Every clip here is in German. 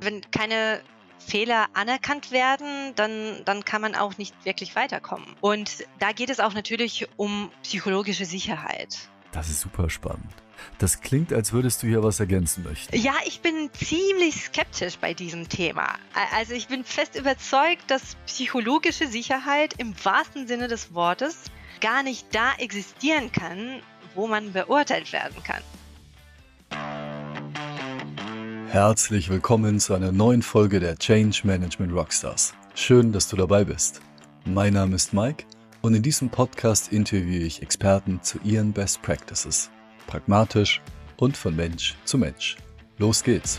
Wenn keine Fehler anerkannt werden, dann, dann kann man auch nicht wirklich weiterkommen. Und da geht es auch natürlich um psychologische Sicherheit. Das ist super spannend. Das klingt, als würdest du hier was ergänzen möchten. Ja, ich bin ziemlich skeptisch bei diesem Thema. Also ich bin fest überzeugt, dass psychologische Sicherheit im wahrsten Sinne des Wortes gar nicht da existieren kann, wo man beurteilt werden kann. Herzlich willkommen zu einer neuen Folge der Change Management Rockstars. Schön, dass du dabei bist. Mein Name ist Mike und in diesem Podcast interviewe ich Experten zu ihren Best Practices. Pragmatisch und von Mensch zu Mensch. Los geht's!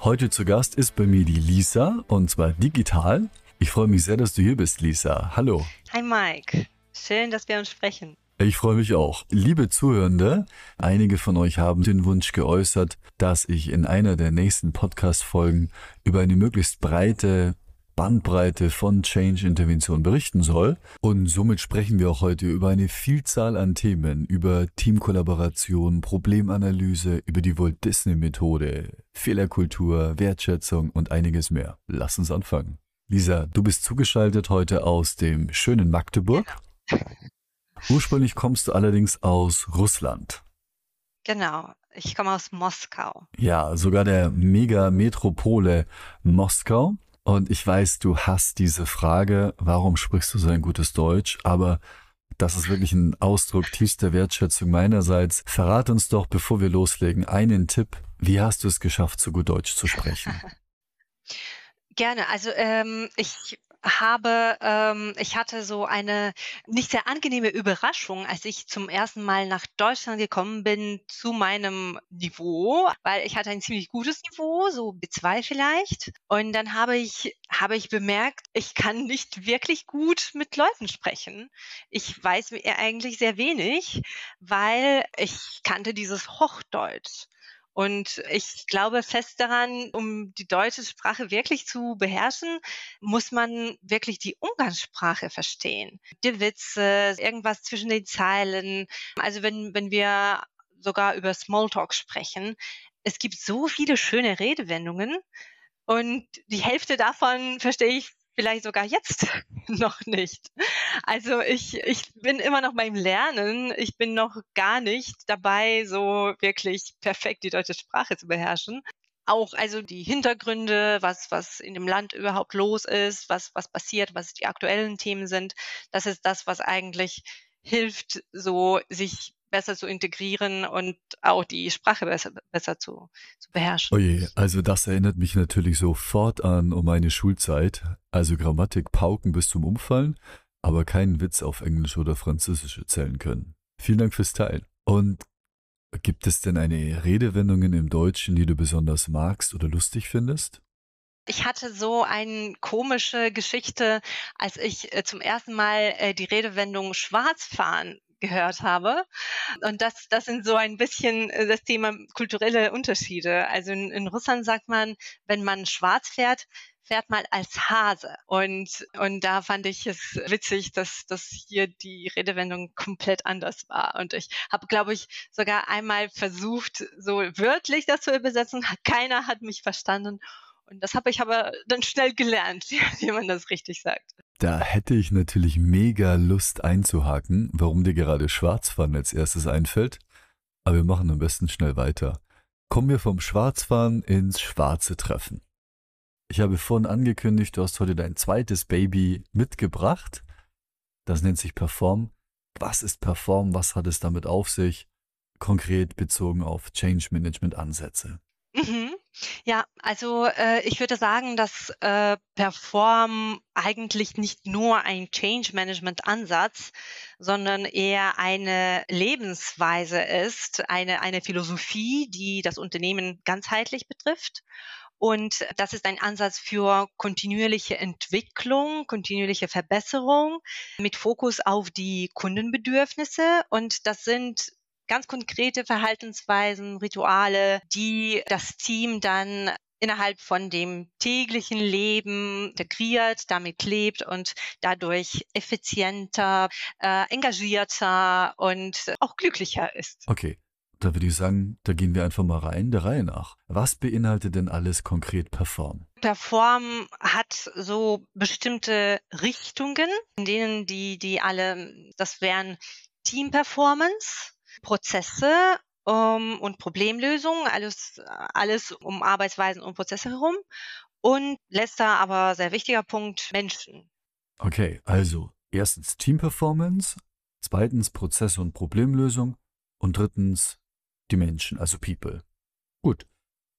Heute zu Gast ist bei mir die Lisa und zwar digital. Ich freue mich sehr, dass du hier bist, Lisa. Hallo. Hi Mike. Schön, dass wir uns sprechen. Ich freue mich auch. Liebe Zuhörende, einige von euch haben den Wunsch geäußert, dass ich in einer der nächsten Podcast-Folgen über eine möglichst breite Bandbreite von Change-Intervention berichten soll. Und somit sprechen wir auch heute über eine Vielzahl an Themen, über Teamkollaboration, Problemanalyse, über die Walt Disney-Methode, Fehlerkultur, Wertschätzung und einiges mehr. Lass uns anfangen. Lisa, du bist zugeschaltet heute aus dem schönen Magdeburg. Ursprünglich kommst du allerdings aus Russland. Genau, ich komme aus Moskau. Ja, sogar der Mega-Metropole Moskau. Und ich weiß, du hast diese Frage, warum sprichst du so ein gutes Deutsch? Aber das ist wirklich ein Ausdruck tiefster Wertschätzung meinerseits. Verrat uns doch, bevor wir loslegen, einen Tipp. Wie hast du es geschafft, so gut Deutsch zu sprechen? Gerne. Also ähm, ich habe, ähm, ich hatte so eine nicht sehr angenehme Überraschung, als ich zum ersten Mal nach Deutschland gekommen bin zu meinem Niveau, weil ich hatte ein ziemlich gutes Niveau, so B2 vielleicht. Und dann habe ich, habe ich bemerkt, ich kann nicht wirklich gut mit Leuten sprechen. Ich weiß eigentlich sehr wenig, weil ich kannte dieses Hochdeutsch. Und ich glaube fest daran, um die deutsche Sprache wirklich zu beherrschen, muss man wirklich die Umgangssprache verstehen. Die Witze, irgendwas zwischen den Zeilen. Also wenn, wenn wir sogar über Smalltalk sprechen, es gibt so viele schöne Redewendungen und die Hälfte davon verstehe ich vielleicht sogar jetzt noch nicht. Also ich, ich bin immer noch beim Lernen. Ich bin noch gar nicht dabei, so wirklich perfekt die deutsche Sprache zu beherrschen. Auch also die Hintergründe, was, was in dem Land überhaupt los ist, was, was passiert, was die aktuellen Themen sind. Das ist das, was eigentlich hilft, so sich besser zu integrieren und auch die Sprache besser, besser zu, zu beherrschen. Oje, also das erinnert mich natürlich sofort an um meine Schulzeit. Also Grammatik pauken bis zum Umfallen, aber keinen Witz auf Englisch oder Französisch erzählen können. Vielen Dank fürs Teilen. Und gibt es denn eine Redewendungen im Deutschen, die du besonders magst oder lustig findest? Ich hatte so eine komische Geschichte, als ich äh, zum ersten Mal äh, die Redewendung Schwarzfahren gehört habe. Und das, das sind so ein bisschen äh, das Thema kulturelle Unterschiede. Also in, in Russland sagt man, wenn man schwarz fährt, fährt man als Hase. Und, und da fand ich es witzig, dass, dass hier die Redewendung komplett anders war. Und ich habe, glaube ich, sogar einmal versucht, so wörtlich das zu übersetzen. Keiner hat mich verstanden. Und das habe ich aber dann schnell gelernt, wie man das richtig sagt. Da hätte ich natürlich mega Lust einzuhaken, warum dir gerade Schwarzfahren als erstes einfällt. Aber wir machen am besten schnell weiter. Kommen wir vom Schwarzfahren ins schwarze Treffen. Ich habe vorhin angekündigt, du hast heute dein zweites Baby mitgebracht. Das nennt sich Perform. Was ist Perform? Was hat es damit auf sich? Konkret bezogen auf Change Management Ansätze. Mhm. Ja, also äh, ich würde sagen, dass äh, Perform eigentlich nicht nur ein Change Management Ansatz, sondern eher eine Lebensweise ist, eine, eine Philosophie, die das Unternehmen ganzheitlich betrifft. Und das ist ein Ansatz für kontinuierliche Entwicklung, kontinuierliche Verbesserung mit Fokus auf die Kundenbedürfnisse. Und das sind ganz konkrete Verhaltensweisen, Rituale, die das Team dann innerhalb von dem täglichen Leben integriert, damit lebt und dadurch effizienter, äh, engagierter und auch glücklicher ist. Okay. Da würde ich sagen, da gehen wir einfach mal rein, der Reihe nach. Was beinhaltet denn alles konkret Perform? Perform hat so bestimmte Richtungen, in denen die, die alle, das wären Team Performance, Prozesse um, und Problemlösungen, alles, alles um Arbeitsweisen und Prozesse herum. Und letzter, aber sehr wichtiger Punkt, Menschen. Okay, also erstens Team Performance, zweitens Prozesse und Problemlösung und drittens die Menschen, also People. Gut,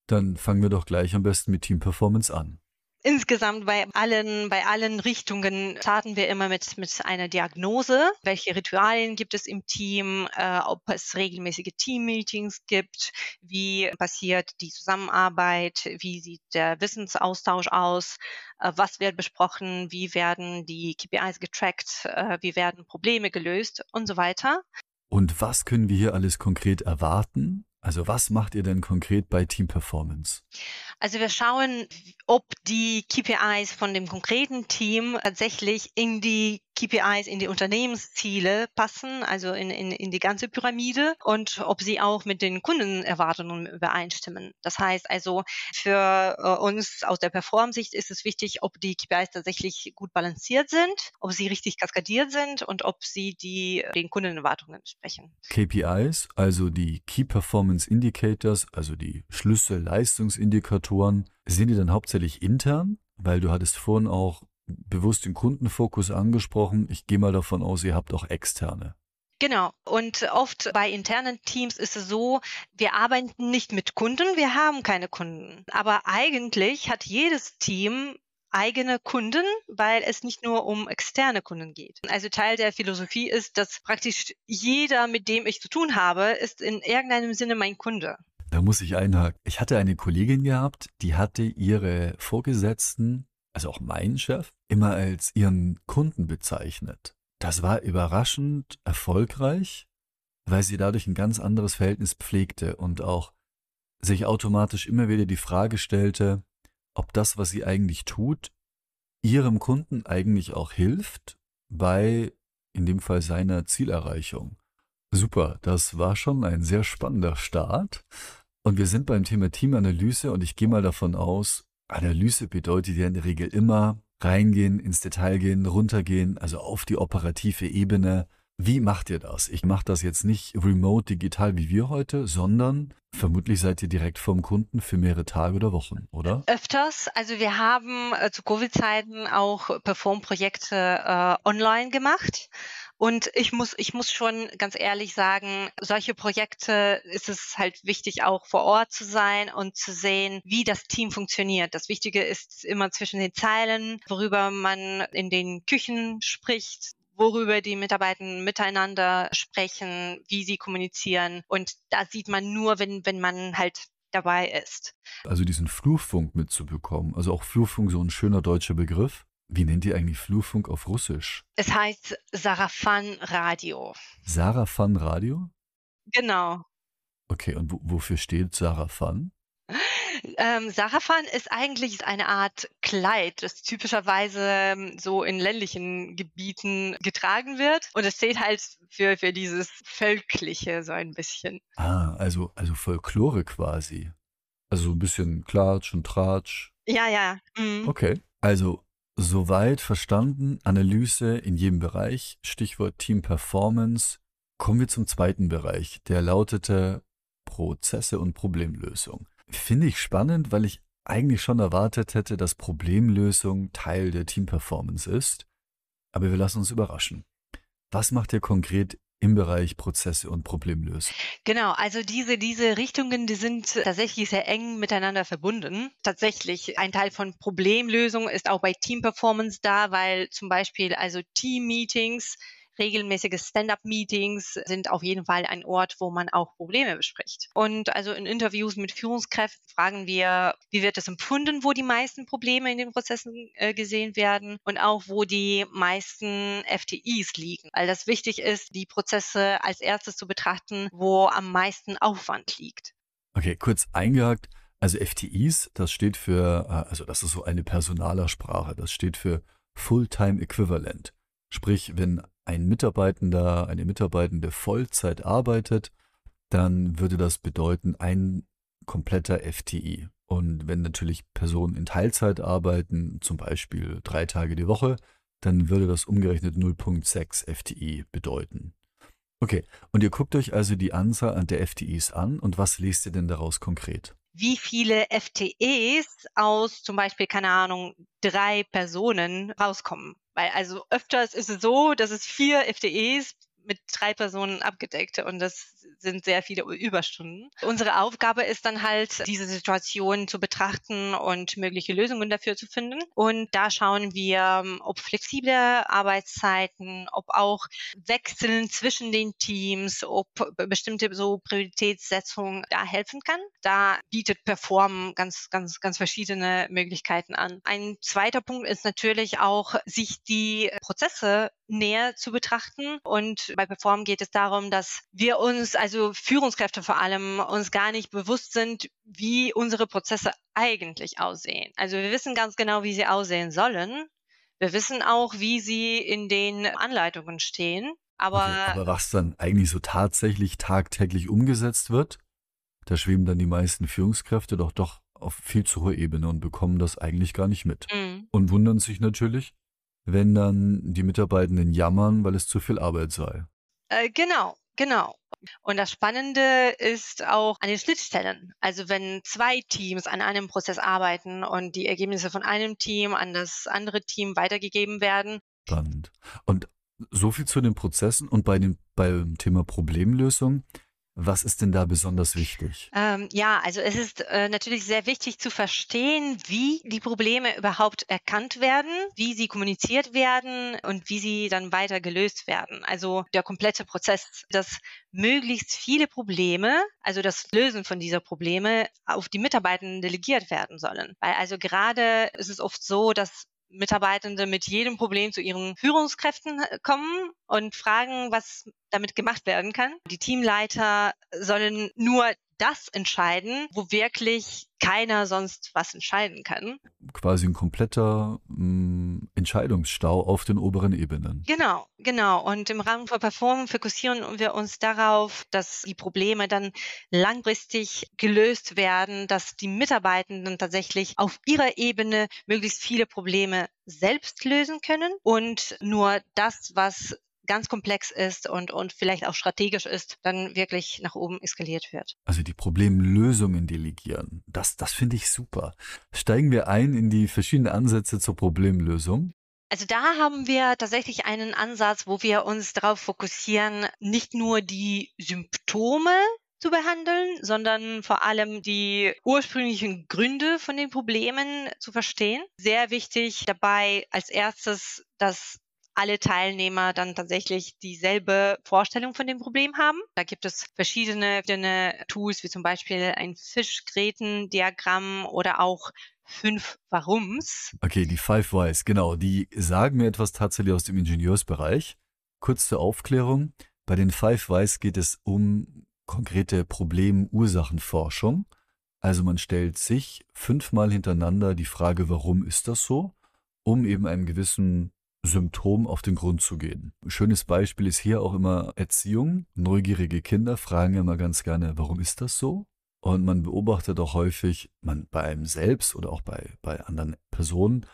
dann fangen wir doch gleich am besten mit Team Performance an. Insgesamt bei allen, bei allen Richtungen starten wir immer mit, mit einer Diagnose. Welche Ritualien gibt es im Team? Äh, ob es regelmäßige Team-Meetings gibt? Wie passiert die Zusammenarbeit? Wie sieht der Wissensaustausch aus? Äh, was wird besprochen? Wie werden die KPIs getrackt? Äh, wie werden Probleme gelöst? Und so weiter. Und was können wir hier alles konkret erwarten? Also was macht ihr denn konkret bei Team Performance? Also wir schauen, ob die KPIs von dem konkreten Team tatsächlich in die KPIs in die Unternehmensziele passen, also in, in, in die ganze Pyramide und ob sie auch mit den Kundenerwartungen übereinstimmen. Das heißt also, für äh, uns aus der Perform-Sicht ist es wichtig, ob die KPIs tatsächlich gut balanciert sind, ob sie richtig kaskadiert sind und ob sie die, den Kundenerwartungen entsprechen. KPIs, also die Key Performance Indicators, also die Schlüssel-Leistungsindikatoren, sind die dann hauptsächlich intern? Weil du hattest vorhin auch bewusst den Kundenfokus angesprochen. Ich gehe mal davon aus, ihr habt auch externe. Genau. Und oft bei internen Teams ist es so, wir arbeiten nicht mit Kunden, wir haben keine Kunden. Aber eigentlich hat jedes Team eigene Kunden, weil es nicht nur um externe Kunden geht. Also Teil der Philosophie ist, dass praktisch jeder, mit dem ich zu tun habe, ist in irgendeinem Sinne mein Kunde. Da muss ich einhaken. Ich hatte eine Kollegin gehabt, die hatte ihre Vorgesetzten also auch mein Chef, immer als ihren Kunden bezeichnet. Das war überraschend erfolgreich, weil sie dadurch ein ganz anderes Verhältnis pflegte und auch sich automatisch immer wieder die Frage stellte, ob das, was sie eigentlich tut, ihrem Kunden eigentlich auch hilft bei, in dem Fall seiner Zielerreichung. Super, das war schon ein sehr spannender Start. Und wir sind beim Thema Teamanalyse und ich gehe mal davon aus, Analyse bedeutet ja in der Regel immer reingehen, ins Detail gehen, runtergehen, also auf die operative Ebene. Wie macht ihr das? Ich mache das jetzt nicht remote digital wie wir heute, sondern vermutlich seid ihr direkt vom Kunden für mehrere Tage oder Wochen, oder? Öfters. Also wir haben äh, zu Covid-Zeiten auch Perform-Projekte äh, online gemacht. Und ich muss, ich muss schon ganz ehrlich sagen, solche Projekte ist es halt wichtig, auch vor Ort zu sein und zu sehen, wie das Team funktioniert. Das Wichtige ist immer zwischen den Zeilen, worüber man in den Küchen spricht, worüber die Mitarbeiter miteinander sprechen, wie sie kommunizieren. Und da sieht man nur, wenn, wenn man halt dabei ist. Also diesen Flurfunk mitzubekommen. Also auch Flurfunk, so ein schöner deutscher Begriff. Wie nennt ihr eigentlich Flurfunk auf Russisch? Es heißt Sarafan Radio. Sarafan Radio? Genau. Okay, und wofür steht Sarafan? Ähm, Sarafan ist eigentlich eine Art Kleid, das typischerweise ähm, so in ländlichen Gebieten getragen wird. Und es steht halt für, für dieses Völkliche so ein bisschen. Ah, also, also Folklore quasi. Also so ein bisschen Klatsch und Tratsch. Ja, ja. Mhm. Okay. Also Soweit verstanden, Analyse in jedem Bereich, Stichwort Team Performance. Kommen wir zum zweiten Bereich, der lautete Prozesse und Problemlösung. Finde ich spannend, weil ich eigentlich schon erwartet hätte, dass Problemlösung Teil der Team Performance ist. Aber wir lassen uns überraschen. Was macht ihr konkret im Bereich Prozesse und Problemlösung. Genau, also diese, diese Richtungen, die sind tatsächlich sehr eng miteinander verbunden. Tatsächlich, ein Teil von Problemlösung ist auch bei Team Performance da, weil zum Beispiel also Team-Meetings regelmäßige Stand-up-Meetings sind auf jeden Fall ein Ort, wo man auch Probleme bespricht. Und also in Interviews mit Führungskräften fragen wir, wie wird es empfunden, wo die meisten Probleme in den Prozessen äh, gesehen werden und auch wo die meisten FTIs liegen. Weil das wichtig ist, die Prozesse als erstes zu betrachten, wo am meisten Aufwand liegt. Okay, kurz eingehakt. Also FTIs, das steht für, äh, also das ist so eine Personalersprache, das steht für Full-Time Equivalent. Sprich, wenn ein Mitarbeitender, eine Mitarbeitende Vollzeit arbeitet, dann würde das bedeuten ein kompletter FTI. Und wenn natürlich Personen in Teilzeit arbeiten, zum Beispiel drei Tage die Woche, dann würde das umgerechnet 0,6 FTI bedeuten. Okay, und ihr guckt euch also die Anzahl der FTIs an und was lest ihr denn daraus konkret? Wie viele FTEs aus zum Beispiel, keine Ahnung, drei Personen rauskommen. Weil also öfters ist es so, dass es vier FTEs mit drei Personen abgedeckt und das sind sehr viele Überstunden. Unsere Aufgabe ist dann halt, diese Situation zu betrachten und mögliche Lösungen dafür zu finden. Und da schauen wir, ob flexible Arbeitszeiten, ob auch Wechseln zwischen den Teams, ob bestimmte so Prioritätssetzungen da helfen kann. Da bietet Perform ganz, ganz, ganz verschiedene Möglichkeiten an. Ein zweiter Punkt ist natürlich auch, sich die Prozesse näher zu betrachten. Und bei Perform geht es darum, dass wir uns, also Führungskräfte vor allem, uns gar nicht bewusst sind, wie unsere Prozesse eigentlich aussehen. Also wir wissen ganz genau, wie sie aussehen sollen. Wir wissen auch, wie sie in den Anleitungen stehen. Aber, aber was dann eigentlich so tatsächlich tagtäglich umgesetzt wird, da schweben dann die meisten Führungskräfte doch doch auf viel zu hoher Ebene und bekommen das eigentlich gar nicht mit. Mhm. Und wundern sich natürlich, wenn dann die Mitarbeitenden jammern, weil es zu viel Arbeit sei. Äh, genau, genau. Und das Spannende ist auch an den Schnittstellen. Also wenn zwei Teams an einem Prozess arbeiten und die Ergebnisse von einem Team an das andere Team weitergegeben werden. Spannend. Und so viel zu den Prozessen und bei dem, beim Thema Problemlösung. Was ist denn da besonders wichtig? Ähm, ja, also es ist äh, natürlich sehr wichtig zu verstehen, wie die Probleme überhaupt erkannt werden, wie sie kommuniziert werden und wie sie dann weiter gelöst werden. Also der komplette Prozess, dass möglichst viele Probleme, also das Lösen von dieser Probleme auf die Mitarbeitenden delegiert werden sollen. Weil also gerade ist es oft so, dass Mitarbeitende mit jedem Problem zu ihren Führungskräften äh, kommen und fragen, was damit gemacht werden kann. Die Teamleiter sollen nur das entscheiden, wo wirklich keiner sonst was entscheiden kann. Quasi ein kompletter mh, mm, Entscheidungsstau auf den oberen Ebenen. Genau, genau. Und im Rahmen von Perform fokussieren wir uns darauf, dass die Probleme dann langfristig gelöst werden, dass die Mitarbeitenden tatsächlich auf ihrer Ebene möglichst viele Probleme selbst lösen können und nur das, was ganz komplex ist und, und vielleicht auch strategisch ist, dann wirklich nach oben eskaliert wird. Also die Problemlösungen delegieren, das, das finde ich super. Steigen wir ein in die verschiedenen Ansätze zur Problemlösung. Also da haben wir tatsächlich einen Ansatz, wo wir uns darauf fokussieren, nicht nur die Symptome zu behandeln, sondern vor allem die ursprünglichen Gründe von den Problemen zu verstehen. Sehr wichtig dabei als erstes das alle Teilnehmer dann tatsächlich dieselbe Vorstellung von dem Problem haben. Da gibt es verschiedene, verschiedene Tools, wie zum Beispiel ein Fischgräten-Diagramm oder auch fünf Warums. Okay, die Five Whys, genau. Die sagen mir etwas tatsächlich aus dem Ingenieursbereich. Kurz zur Aufklärung. Bei den Five Whys geht es um konkrete Problem-Ursachenforschung. Also man stellt sich fünfmal hintereinander die Frage, warum ist das so, um eben einem gewissen Symptom auf den Grund zu gehen. schönes Beispiel ist hier auch immer Erziehung. Neugierige Kinder fragen immer ganz gerne, warum ist das so? Und man beobachtet auch häufig, man bei einem selbst oder auch bei, bei anderen Personen,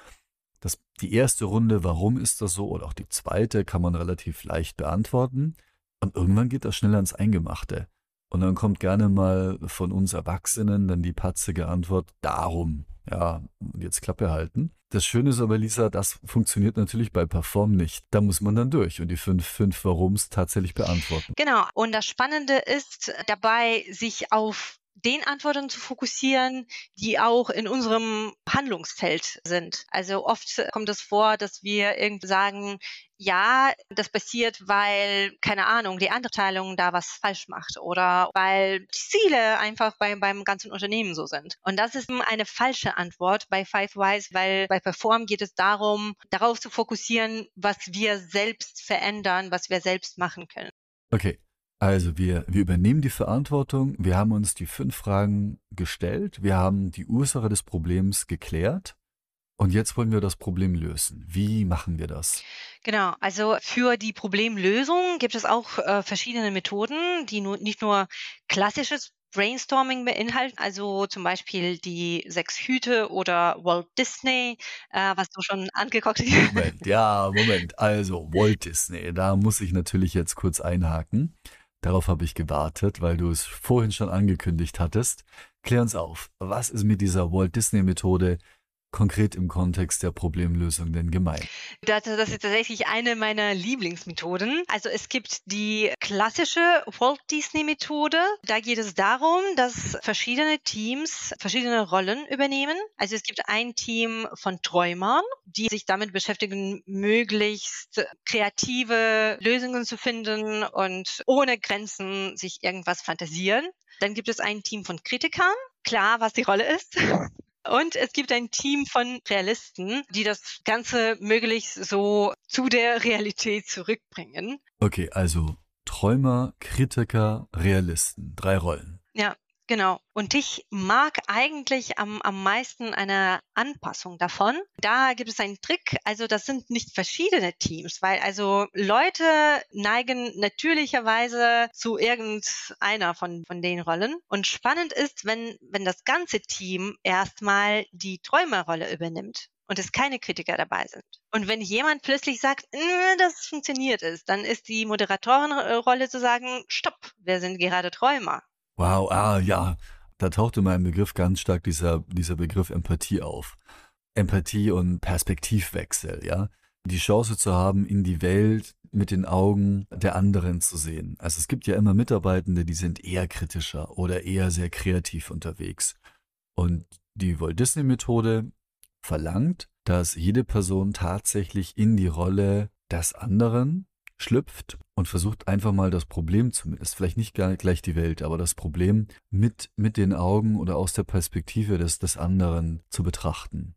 dass die erste Runde, warum ist das so, oder auch die zweite, kann man relativ leicht beantworten. Und irgendwann geht das schnell ans Eingemachte. Und dann kommt gerne mal von uns Erwachsenen dann die patzige Antwort, darum ja, jetzt Klappe halten. Das Schöne ist aber, Lisa, das funktioniert natürlich bei Perform nicht. Da muss man dann durch und die fünf, fünf Warums tatsächlich beantworten. Genau. Und das Spannende ist dabei, sich auf den Antworten zu fokussieren, die auch in unserem Handlungsfeld sind. Also oft kommt es vor, dass wir irgendwie sagen, ja, das passiert, weil, keine Ahnung, die andere Teilung da was falsch macht oder weil die Ziele einfach bei, beim ganzen Unternehmen so sind. Und das ist eine falsche Antwort bei Five Wise, weil bei Perform geht es darum, darauf zu fokussieren, was wir selbst verändern, was wir selbst machen können. Okay, also wir, wir übernehmen die Verantwortung, wir haben uns die fünf Fragen gestellt, wir haben die Ursache des Problems geklärt Und jetzt wollen wir das Problem lösen. Wie machen wir das? Genau, also für die Problemlösung gibt es auch äh, verschiedene Methoden, die nur, nicht nur klassisches Brainstorming beinhalten, also zum Beispiel die sechs Hüte oder Walt Disney, äh, was du schon angeguckt hast. Moment, ja, Moment. Also Walt Disney, da muss ich natürlich jetzt kurz einhaken. Darauf habe ich gewartet, weil du es vorhin schon angekündigt hattest. Klär uns auf, was ist mit dieser Walt Disney Methode konkret im Kontext der Problemlösung denn gemeint? Das, das ist tatsächlich eine meiner Lieblingsmethoden. Also es gibt die klassische Walt Disney Methode. Da geht es darum, dass verschiedene Teams verschiedene Rollen übernehmen. Also es gibt ein Team von Träumern, die sich damit beschäftigen, möglichst kreative Lösungen zu finden und ohne Grenzen sich irgendwas fantasieren. Dann gibt es ein Team von Kritikern, klar, was die Rolle ist. Und es gibt ein Team von Realisten, die das Ganze möglichst so zu der Realität zurückbringen. Okay, also Träumer, Kritiker, Realisten, drei Rollen. Ja, Genau. Und ich mag eigentlich am, am meisten eine Anpassung davon. Da gibt es einen Trick. Also das sind nicht verschiedene Teams, weil also Leute neigen natürlicherweise zu irgendeiner von, von den Rollen. Und spannend ist, wenn, wenn das ganze Team erstmal die Träumerrolle übernimmt und es keine Kritiker dabei sind. Und wenn jemand plötzlich sagt, das funktioniert ist, dann ist die Moderatorenrolle zu sagen, stopp, wir sind gerade Träumer. Wow, ah ja, da taucht in meinem Begriff ganz stark dieser, dieser Begriff Empathie auf. Empathie und Perspektivwechsel, ja. Die Chance zu haben, in die Welt mit den Augen der anderen zu sehen. Also es gibt ja immer Mitarbeitende, die sind eher kritischer oder eher sehr kreativ unterwegs. Und die Walt Disney Methode verlangt, dass jede Person tatsächlich in die Rolle des anderen schlüpft und versucht einfach mal das Problem zumindest, vielleicht nicht gar gleich die Welt, aber das Problem mit, mit den Augen oder aus der Perspektive des, des anderen zu betrachten.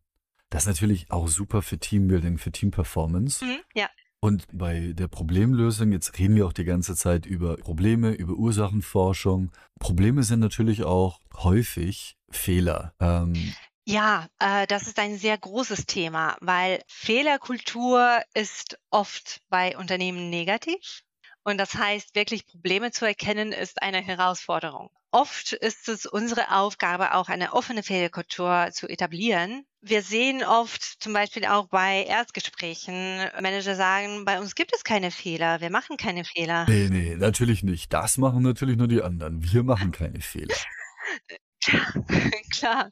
Das ist natürlich auch super für Teambuilding, für Teamperformance. Mhm, ja. Und bei der Problemlösung, jetzt reden wir auch die ganze Zeit über Probleme, über Ursachenforschung. Probleme sind natürlich auch häufig Fehler. Ähm, ja, äh, das ist ein sehr großes Thema, weil Fehlerkultur ist oft bei Unternehmen negativ. Und das heißt, wirklich Probleme zu erkennen, ist eine Herausforderung. Oft ist es unsere Aufgabe, auch eine offene Fehlerkultur zu etablieren. Wir sehen oft zum Beispiel auch bei Erstgesprächen, Manager sagen, bei uns gibt es keine Fehler, wir machen keine Fehler. Nee, nee, natürlich nicht. Das machen natürlich nur die anderen. Wir machen keine Fehler. Klar.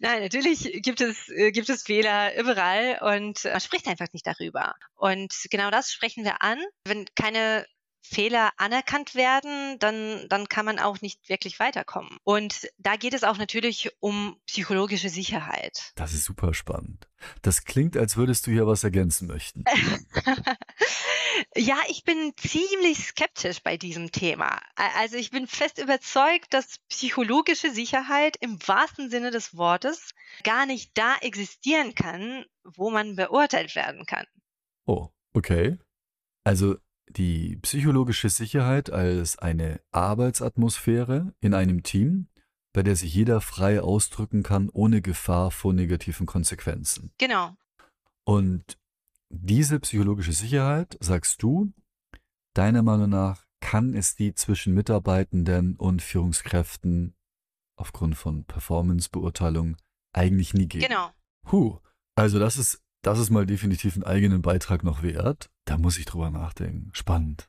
Nein, natürlich gibt es, äh, gibt es Fehler überall und man spricht einfach nicht darüber. Und genau das sprechen wir an. Wenn keine Fehler anerkannt werden, dann, dann kann man auch nicht wirklich weiterkommen. Und da geht es auch natürlich um psychologische Sicherheit. Das ist super spannend. Das klingt, als würdest du hier was ergänzen möchten. ja, ich bin ziemlich skeptisch bei diesem Thema. Also ich bin fest überzeugt, dass psychologische Sicherheit im wahrsten Sinne des Wortes gar nicht da existieren kann, wo man beurteilt werden kann. Oh, okay. Also die psychologische Sicherheit als eine Arbeitsatmosphäre in einem Team, bei der sich jeder frei ausdrücken kann, ohne Gefahr vor negativen Konsequenzen. Genau. Und diese psychologische Sicherheit, sagst du, deiner Meinung nach kann es die zwischen Mitarbeitenden und Führungskräften aufgrund von Performance-Beurteilung eigentlich nie geben. Genau. Huh. Also das ist, das ist mal definitiv einen eigenen Beitrag noch wert. Da muss ich drüber nachdenken. Spannend.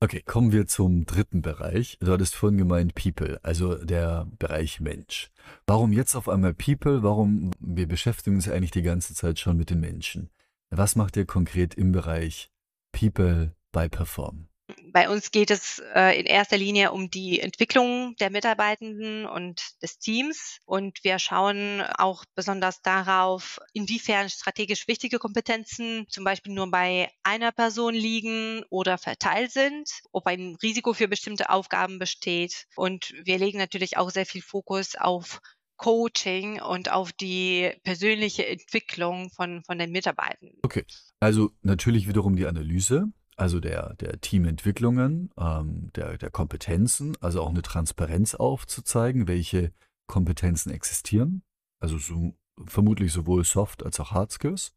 Okay, kommen wir zum dritten Bereich. Du hattest vorhin gemeint People, also der Bereich Mensch. Warum jetzt auf einmal People? Warum? Wir beschäftigen uns eigentlich die ganze Zeit schon mit den Menschen. Was macht ihr konkret im Bereich People bei Perform? Bei uns geht es äh, in erster Linie um die Entwicklung der Mitarbeitenden und des Teams. Und wir schauen auch besonders darauf, inwiefern strategisch wichtige Kompetenzen zum Beispiel nur bei einer Person liegen oder verteilt sind, ob ein Risiko für bestimmte Aufgaben besteht. Und wir legen natürlich auch sehr viel Fokus auf Coaching und auf die persönliche Entwicklung von, von den Mitarbeitenden. Okay, also natürlich wiederum die Analyse also der, der Teamentwicklungen, ähm, der, der Kompetenzen, also auch eine Transparenz aufzuzeigen, welche Kompetenzen existieren. Also so vermutlich sowohl Soft als auch Hard Skills.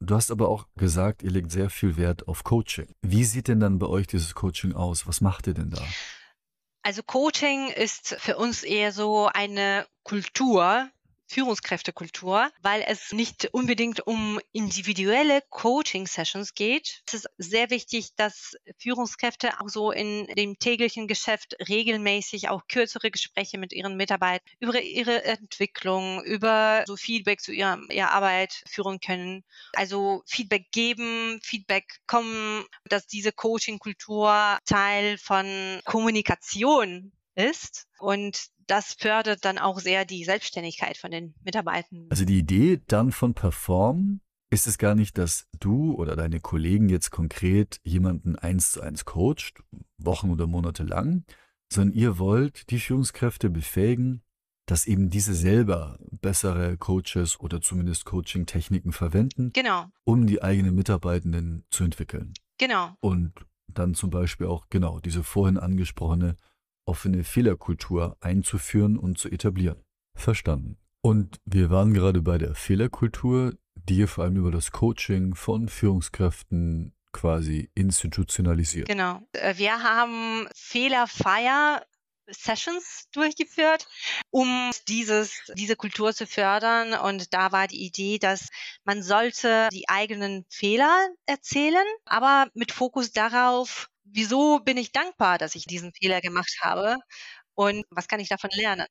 Du hast aber auch gesagt, ihr legt sehr viel Wert auf Coaching. Wie sieht denn dann bei euch dieses Coaching aus? Was macht ihr denn da? Also Coaching ist für uns eher so eine Kultur, Führungskräftekultur, weil es nicht unbedingt um individuelle Coaching-Sessions geht. Es ist sehr wichtig, dass Führungskräfte auch so in dem täglichen Geschäft regelmäßig auch kürzere Gespräche mit ihren Mitarbeitern über ihre Entwicklung, über so Feedback zu ihrer, ihrer Arbeit führen können. Also Feedback geben, Feedback kommen, dass diese Coaching-Kultur Teil von Kommunikation ist. Und das fördert dann auch sehr die Selbstständigkeit von den Mitarbeitern. Also die Idee dann von Perform ist es gar nicht, dass du oder deine Kollegen jetzt konkret jemanden eins zu eins coacht, Wochen oder Monate lang, sondern ihr wollt die Führungskräfte befähigen, dass eben diese selber bessere Coaches oder zumindest Coaching-Techniken verwenden, genau. um die eigenen Mitarbeitenden zu entwickeln. Genau. Und dann zum Beispiel auch genau diese vorhin angesprochene offene Fehlerkultur einzuführen und zu etablieren. Verstanden. Und wir waren gerade bei der Fehlerkultur, die ihr vor allem über das Coaching von Führungskräften quasi institutionalisiert. Genau. Äh, wir haben Fehlerfeier Sessions durchgeführt, um dieses, diese Kultur zu fördern. Und da war die Idee, dass man sollte die eigenen Fehler erzählen, aber mit Fokus darauf, wieso bin ich dankbar, dass ich diesen Fehler gemacht habe und was kann ich davon lernen?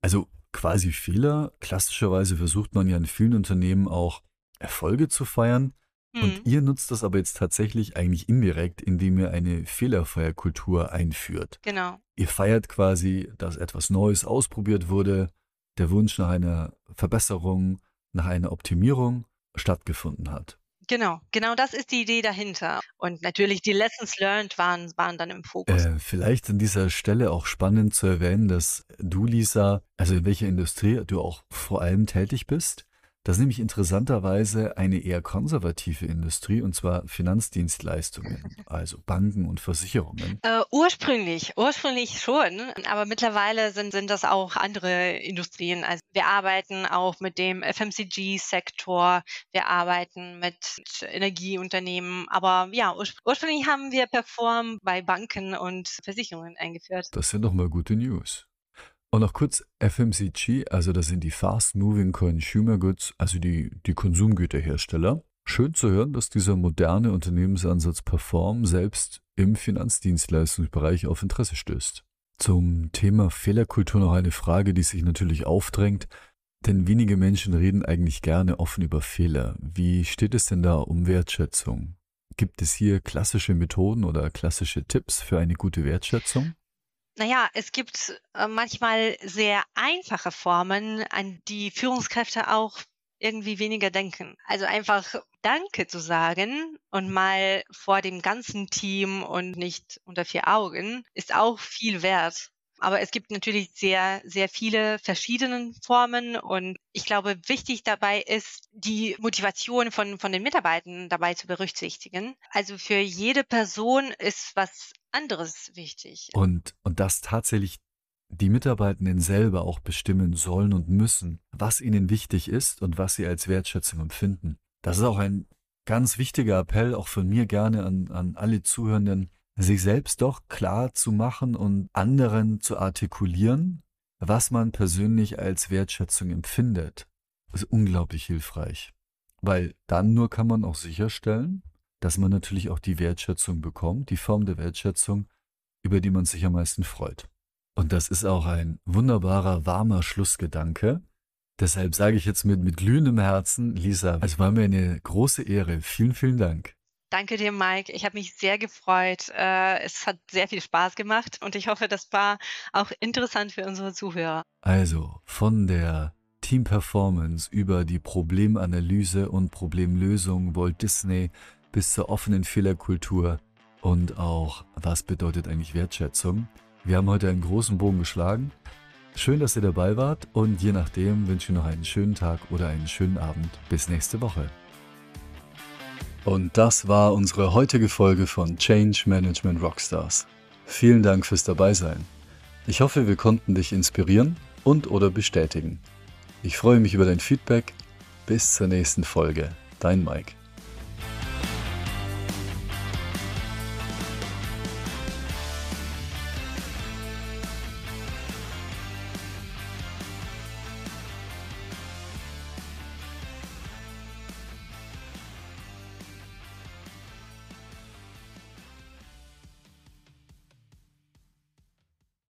Also quasi Fehler. Klassischerweise versucht man ja in vielen Unternehmen auch Erfolge zu feiern. Mhm. Und ihr nutzt das aber jetzt tatsächlich eigentlich indirekt, indem ihr eine Fehlerfeierkultur einführt. Genau. Ihr feiert quasi, dass etwas Neues ausprobiert wurde, der Wunsch nach einer Verbesserung, nach einer Optimierung stattgefunden hat. Genau, genau das ist die Idee dahinter. Und natürlich die Lessons learned waren, waren dann im Fokus. Äh, vielleicht an dieser Stelle auch spannend zu erwähnen, dass du, Lisa, also in welcher Industrie du auch vor allem tätig bist. Das ist nämlich interessanterweise eine eher konservative Industrie, und zwar Finanzdienstleistungen, also Banken und Versicherungen. Äh, ursprünglich, ursprünglich schon, aber mittlerweile sind, sind das auch andere Industrien. Also wir arbeiten auch mit dem FMCG-Sektor, wir arbeiten mit Energieunternehmen, aber ja, ursprünglich haben wir Perform bei Banken und Versicherungen eingeführt. Das sind doch mal gute News. Und noch kurz FMCG, also das sind die Fast Moving Consumer Goods, also die, die Konsumgüterhersteller. Schön zu hören, dass dieser moderne Unternehmensansatz Perform selbst im Finanzdienstleistungsbereich auf Interesse stößt. Zum Thema Fehlerkultur noch eine Frage, die sich natürlich aufdrängt, denn wenige Menschen reden eigentlich gerne offen über Fehler. Wie steht es denn da um Wertschätzung? Gibt es hier klassische Methoden oder klassische Tipps für eine gute Wertschätzung? Naja, es gibt äh, manchmal sehr einfache Formen, an die Führungskräfte auch irgendwie weniger denken. Also einfach Danke zu sagen und mal vor dem ganzen Team und nicht unter vier Augen ist auch viel wert. Aber es gibt natürlich sehr, sehr viele verschiedene Formen und ich glaube, wichtig dabei ist, die Motivation von, von den Mitarbeitern dabei zu berücksichtigen. Also für jede Person ist was anderes wichtig. Und, und dass tatsächlich die Mitarbeitenden selber auch bestimmen sollen und müssen, was ihnen wichtig ist und was sie als Wertschätzung empfinden. Das ist auch ein ganz wichtiger Appell, auch von mir gerne an, an alle Zuhörenden, sich selbst doch klar zu machen und anderen zu artikulieren, was man persönlich als Wertschätzung empfindet. Ist unglaublich hilfreich, weil dann nur kann man auch sicherstellen, dass man natürlich auch die Wertschätzung bekommt, die Form der Wertschätzung, über die man sich am meisten freut. Und das ist auch ein wunderbarer, warmer Schlussgedanke. Deshalb sage ich jetzt mit, mit glühendem Herzen, Lisa, es war mir eine große Ehre. Vielen, vielen Dank. Danke dir, Mike. Ich habe mich sehr gefreut. Äh, es hat sehr viel Spaß gemacht und ich hoffe, das war auch interessant für unsere Zuhörer. Also von der Team Performance über die Problemanalyse und Problemlösung Walt Disney bis zur offenen Fehlerkultur und auch, was bedeutet eigentlich Wertschätzung. Wir haben heute einen großen Bogen geschlagen. Schön, dass ihr dabei wart und je nachdem wünsche ich noch einen schönen Tag oder einen schönen Abend. Bis nächste Woche. Und das war unsere heutige Folge von Change Management Rockstars. Vielen Dank fürs Dabeisein. Ich hoffe, wir konnten dich inspirieren und oder bestätigen. Ich freue mich über dein Feedback. Bis zur nächsten Folge. Dein Mike.